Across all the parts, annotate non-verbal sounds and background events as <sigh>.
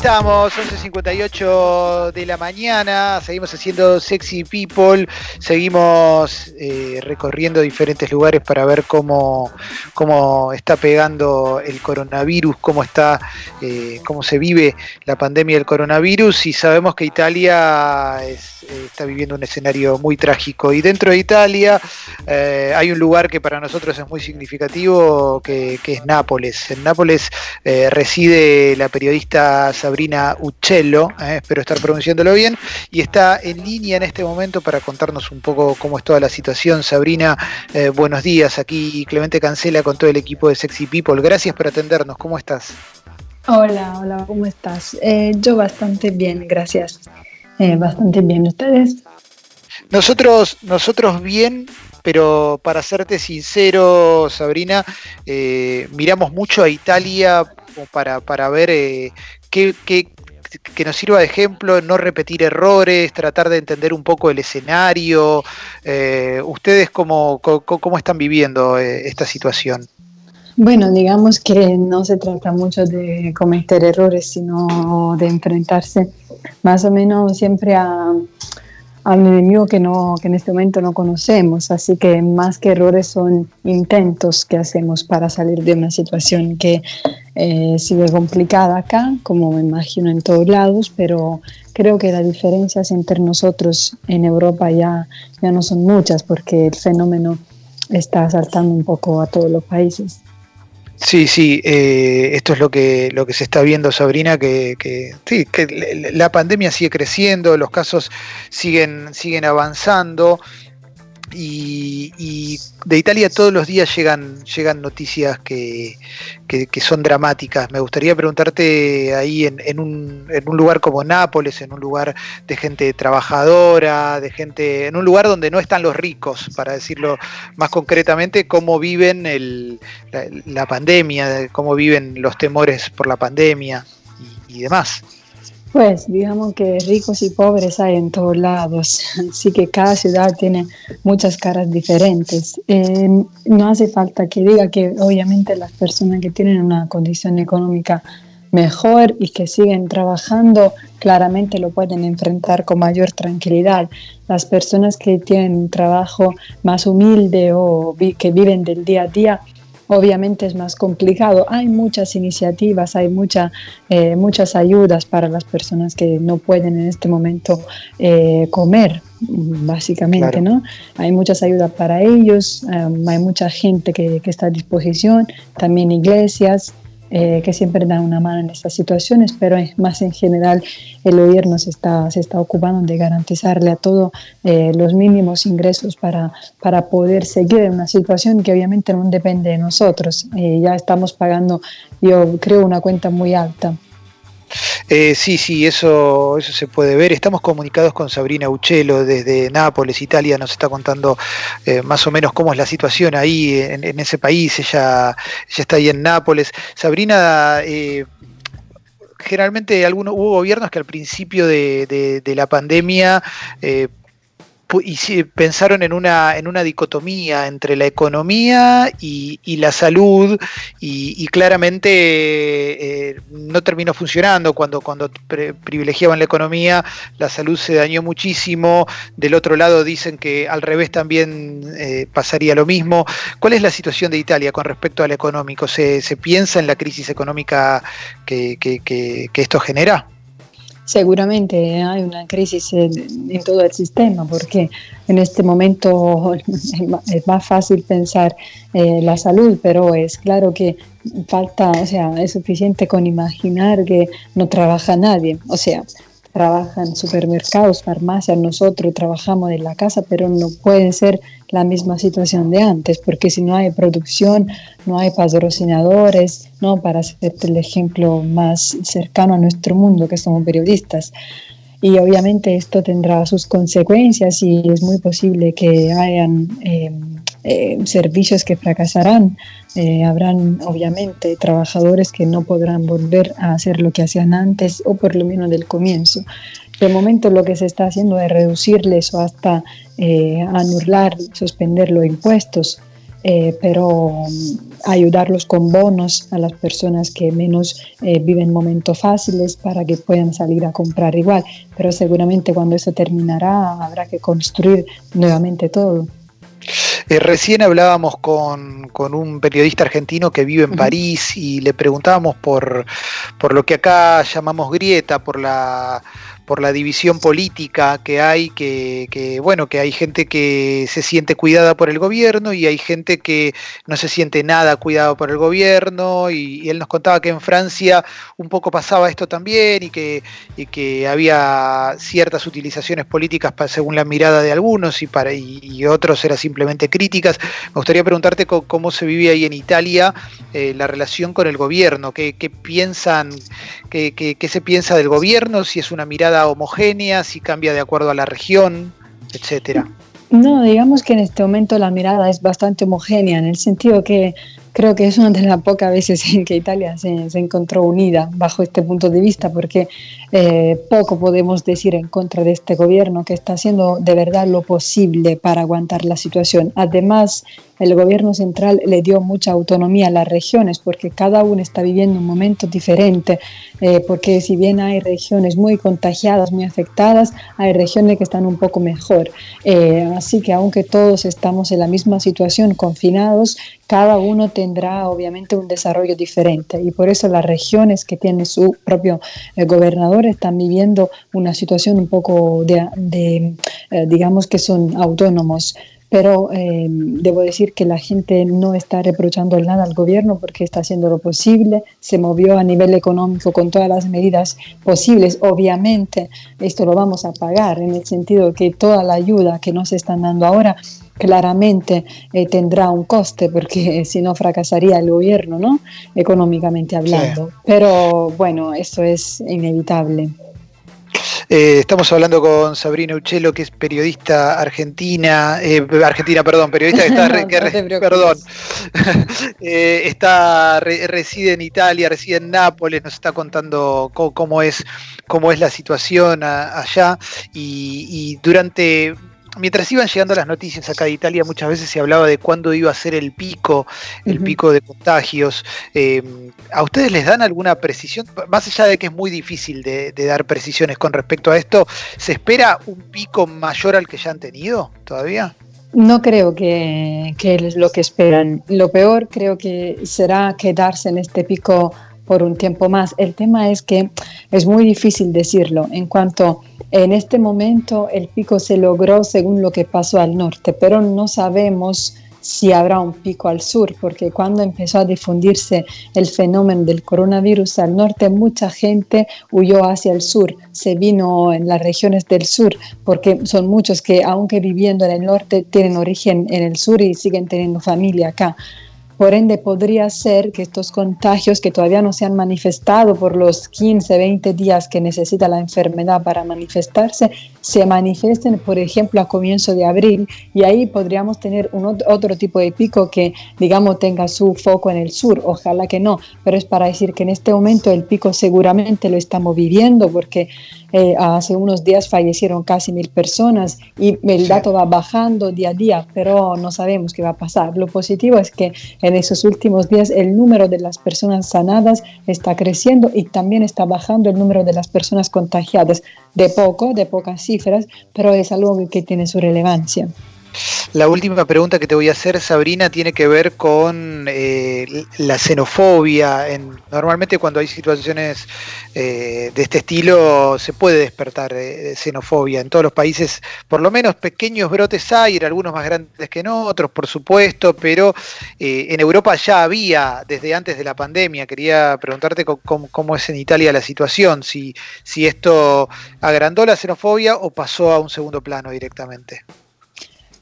Estamos, 11.58 de la mañana, seguimos haciendo Sexy People, seguimos eh, recorriendo diferentes lugares para ver cómo, cómo está pegando el coronavirus, cómo, está, eh, cómo se vive la pandemia del coronavirus y sabemos que Italia está viviendo un escenario muy trágico y dentro de Italia eh, hay un lugar que para nosotros es muy significativo que, que es Nápoles. En Nápoles reside la periodista Sabrina Uccello, eh, espero estar pronunciándolo bien, y está en línea en este momento para contarnos un poco cómo es toda la situación. Sabrina, eh, buenos días, aquí Clemente Cancela con todo el equipo de Sexy People. Gracias por atendernos, ¿cómo estás? Hola, hola, ¿cómo estás? Eh, yo bastante bien, gracias. bastante bien, ¿ustedes? Nosotros, nosotros bien, pero para serte sincero, Sabrina, miramos mucho a Italia para, para ver que, que, nos sirva de ejemplo, no repetir errores, tratar de entender un poco el escenario. Eh, ¿Ustedes cómo, cómo, están viviendo eh, esta situación? Bueno, digamos que no se trata mucho de cometer errores, sino de enfrentarse más o menos siempre a, a un enemigo que, no, que en este momento no conocemos. Así que más que errores son intentos que hacemos para salir de una situación que eh, sigue complicada acá, como me imagino en todos lados, pero creo que las diferencias entre nosotros en Europa ya, ya no son muchas porque el fenómeno está saltando un poco a todos los países. Sí, sí, eh, esto es lo que, lo que se está viendo, Sabrina, que, que, sí, que la pandemia sigue creciendo, los casos siguen, siguen avanzando. Y, de Italia todos los días llegan, llegan noticias que, son dramáticas. Me gustaría preguntarte ahí en, un, en, un, lugar como Nápoles, en un lugar de gente trabajadora, de gente, en un lugar donde no están los ricos, para decirlo más concretamente, cómo viven la, pandemia, cómo viven los temores por la pandemia y demás. Pues digamos que ricos y pobres hay en todos lados, así que cada ciudad tiene muchas caras diferentes. Eh, no hace falta que diga que obviamente las personas que tienen una condición económica mejor y que siguen trabajando claramente lo pueden enfrentar con mayor tranquilidad. Las personas que tienen un trabajo más humilde o que viven del día a día obviamente es más complicado. Hay muchas iniciativas, hay mucha, eh, muchas ayudas para las personas que no pueden en este momento eh, comer, básicamente, ¿no? Hay muchas ayudas para ellos, um, hay mucha gente que, que, está a disposición, también iglesias, eh, que siempre dan una mano en estas situaciones, pero más en general el gobierno se está, se está ocupando de garantizarle a todos eh, los mínimos ingresos para, para poder seguir en una situación que obviamente no depende de nosotros. Eh, ya estamos pagando, yo creo, una cuenta muy alta. Eh, sí, sí, eso, eso se puede ver. Estamos comunicados con Sabrina Uccello desde Nápoles, Italia. Nos está contando eh, más o menos cómo es la situación ahí en, ese país. Ella, ella, está ahí en Nápoles. Sabrina, eh, generalmente algunos, hubo gobiernos que al principio de, de la pandemia y pensaron en una, en una dicotomía entre la economía y, la salud y, claramente eh, no terminó funcionando cuando, cuando privilegiaban la economía, la salud se dañó muchísimo, del otro lado dicen que al revés también eh, pasaría lo mismo. ¿Cuál es la situación de Italia con respecto al económico? ¿Se, piensa en la crisis económica que, que esto genera? Seguramente hay una crisis en, todo el sistema porque en este momento <laughs> es más fácil pensar eh, la salud, pero es claro que falta, o sea, es suficiente con imaginar que no trabaja nadie. O sea, trabajan supermercados, farmacias, nosotros trabajamos en la casa, pero no puede ser la misma situación de antes, porque si no hay producción, no hay patrocinadores, ¿no? para hacerte el ejemplo más cercano a nuestro mundo, que somos periodistas. Y obviamente esto tendrá sus consecuencias y es muy posible que hayan eh, eh, servicios que fracasarán. Eh, habrán obviamente trabajadores que no podrán volver a hacer lo que hacían antes o por lo menos del comienzo. De momento lo que se está haciendo es reducirles o hasta eh, anular, suspender los impuestos, pero ayudarlos con bonos a las personas que menos viven momentos fáciles para que puedan salir a comprar igual. Pero seguramente cuando eso terminará habrá que construir nuevamente todo. Eh, recién hablábamos con, un periodista argentino que vive en París y le preguntábamos por, por lo que acá llamamos grieta, por la por la división política que hay, que, bueno, que hay gente que se siente cuidada por el gobierno y hay gente que no se siente nada cuidado por el gobierno. Y, él nos contaba que en Francia un poco pasaba esto también y que, que había ciertas utilizaciones políticas según la mirada de algunos y, para, y, otros eran simplemente críticas. Me gustaría preguntarte cómo, se vive ahí en Italia eh, la relación con el gobierno, qué, piensan, qué se piensa del gobierno, si es una mirada homogénea, si cambia de acuerdo a la región, etcétera? No, digamos que en este momento la mirada es bastante homogénea, en el sentido que creo que es una de las pocas veces en que Italia se, se encontró unida bajo este punto de vista, porque eh, poco podemos decir en contra de este gobierno que está haciendo de verdad lo posible para aguantar la situación. Además, el gobierno central le dio mucha autonomía a las regiones porque cada una está viviendo un momento diferente, eh, porque si bien hay regiones muy contagiadas, muy afectadas, hay regiones que están un poco mejor. Eh, así que aunque todos estamos en la misma situación, confinados, cada uno tendrá obviamente un desarrollo diferente y por eso las regiones que tienen su propio gobernador están viviendo una situación un poco de, eh, digamos que son autónomos. Pero eh, debo decir que la gente no está reprochando nada al gobierno porque está haciendo lo posible, se movió a nivel económico con todas las medidas posibles. Obviamente esto lo vamos a pagar en el sentido que toda la ayuda que nos están dando ahora claramente eh, tendrá un coste porque <laughs> si no fracasaría el gobierno, ¿no? Económicamente hablando. Pero bueno, eso es inevitable. Eh, estamos hablando con Sabrina Uchelo, que es periodista argentina, eh, argentina, perdón, periodista que está, <laughs> perdón, <laughs> está reside en Italia, reside en Nápoles, nos está contando cómo, es cómo es la situación allá. Y, y durante mientras iban llegando las noticias acá de Italia, muchas veces se hablaba de cuándo iba a ser el pico, el pico de contagios. Eh, ¿A ustedes les dan alguna precisión? Más allá de que es muy difícil de, dar precisiones con respecto a esto, ¿se espera un pico mayor al que ya han tenido todavía? No creo que, que es lo que esperan. Lo peor creo que será quedarse en este pico por un tiempo más. El tema es que es muy difícil decirlo en cuanto en este momento el pico se logró según lo que pasó al norte, pero no sabemos si habrá un pico al sur, porque cuando empezó a difundirse el fenómeno del coronavirus al norte, mucha gente huyó hacia el sur, se vino en las regiones del sur, porque son muchos que aunque viviendo en el norte tienen origen en el sur y siguen teniendo familia acá. Por ende, podría ser que estos contagios que todavía no se han manifestado por los 15, 20 días que necesita la enfermedad para manifestarse, se manifiesten, por ejemplo, a comienzo de abril y ahí podríamos tener un otro tipo de pico que, digamos, tenga su foco en el sur. Ojalá que no, pero es para decir que en este momento el pico seguramente lo estamos viviendo porque eh, hace unos días fallecieron casi mil personas y el dato va bajando día a día, pero no sabemos qué va a pasar. Lo positivo es que en esos últimos días el número de las personas sanadas está creciendo y también está bajando el número de las personas contagiadas. De poco, de pocas cifras, pero es algo que tiene su relevancia. La última pregunta que te voy a hacer, Sabrina, tiene que ver con eh, la xenofobia. normalmente cuando hay situaciones eh, de este estilo se puede despertar eh, xenofobia. En todos los países, por lo menos pequeños brotes hay, algunos más grandes que en otros, por supuesto, pero en Europa ya había desde antes de la pandemia. Quería preguntarte cómo, es en Italia la situación, si, si esto agrandó la xenofobia o pasó a un segundo plano directamente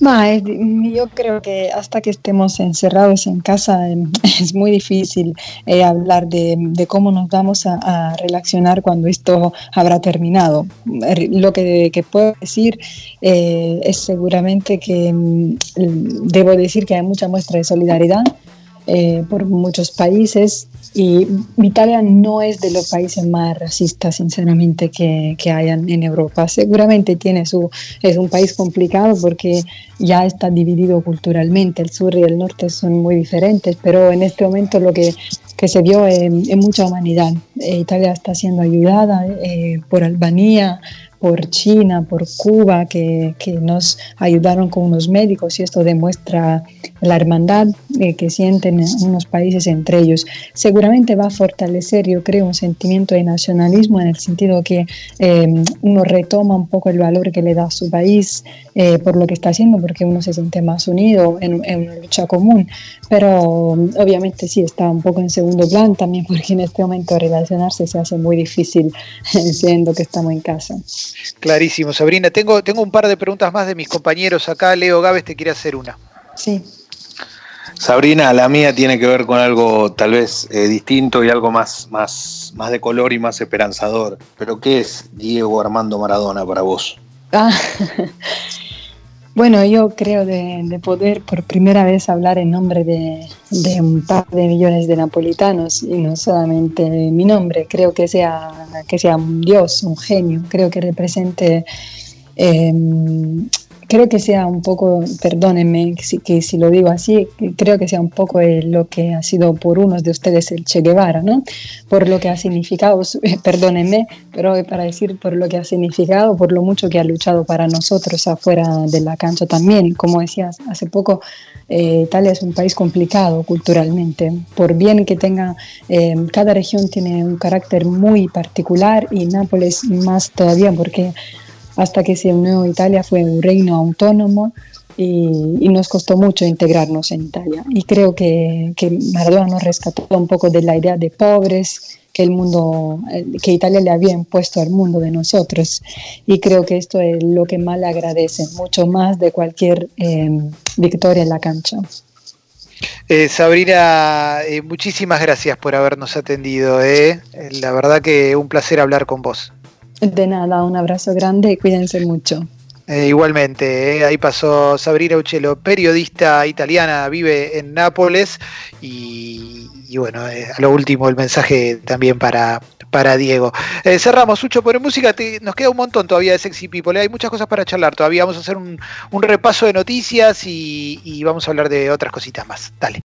yo creo que hasta que estemos encerrados en casa em, <laughs> es muy difícil eh, hablar de, cómo nos vamos a, relacionar cuando esto habrá terminado. Lo que, puedo decir eh, es seguramente que em, debo decir que hay mucha muestra de solidaridad eh, por muchos países y Italia no es de los países más racistas, sinceramente, que, que hayan en Europa. Seguramente tiene su, es un país complicado porque ya está dividido culturalmente. El sur y el norte son muy diferentes, pero en este momento lo que, que se vio es, mucha humanidad. Eh, Italia está siendo ayudada eh, por Albania, por China, por Cuba, que, que, nos ayudaron con unos médicos y esto demuestra la hermandad eh, que sienten unos países entre ellos. Seguramente va a fortalecer, yo creo, un sentimiento de nacionalismo en el sentido que eh, uno retoma un poco el valor que le da a su país eh, por lo que está haciendo, porque uno se siente más unido en, en, una lucha común. Pero obviamente sí, está un poco en segundo plan también, <laughs> porque en este momento relacionarse se hace muy difícil, <laughs> siendo que estamos en casa. Clarísimo, Sabrina. Tengo, tengo un par de preguntas más de mis compañeros acá. Leo Gávez te quiere hacer una. Sí. Sabrina, la mía tiene que ver con algo tal vez eh, distinto y algo más, más, más de color y más esperanzador. Pero ¿qué es Diego Armando Maradona para vos? Ah, <laughs> bueno, yo creo de, de, poder por primera vez hablar en nombre de, un par de millones de napolitanos y no solamente mi nombre. Creo que sea, que sea un dios, un genio. Creo que represente eh, creo que sea un poco, perdónenme que si, que si lo digo así, creo que sea un poco lo que ha sido por unos de ustedes el Che Guevara, ¿no? Por lo que ha significado, <laughs> perdónenme, pero para decir por lo que ha significado, por lo mucho que ha luchado para nosotros afuera de la cancha también. Como decías hace poco, eh, Italia es un país complicado culturalmente, por bien que tenga, eh, cada región tiene un carácter muy particular y Nápoles más todavía porque hasta que se unió Italia fue un reino autónomo y, nos costó mucho integrarnos en Italia. Y creo que, que, Maradona nos rescató un poco de la idea de pobres que el mundo, eh, que Italia le había impuesto al mundo de nosotros. Y creo que esto es lo que más le agradece, mucho más de cualquier eh, victoria en la cancha. Eh, Sabrina, eh, muchísimas gracias por habernos atendido. Eh. La verdad que un placer hablar con vos. De nada, un abrazo grande y cuídense mucho. Eh, igualmente, eh, ahí pasó Sabrina Uccello, periodista italiana, vive en Nápoles y, bueno, eh, a lo último el mensaje también para, para Diego. cerramos, Ucho, por música, te, nos queda un montón todavía de Sexy People, hay muchas cosas para charlar todavía, vamos a hacer un, un repaso de noticias y, y vamos a hablar de otras cositas más. Dale.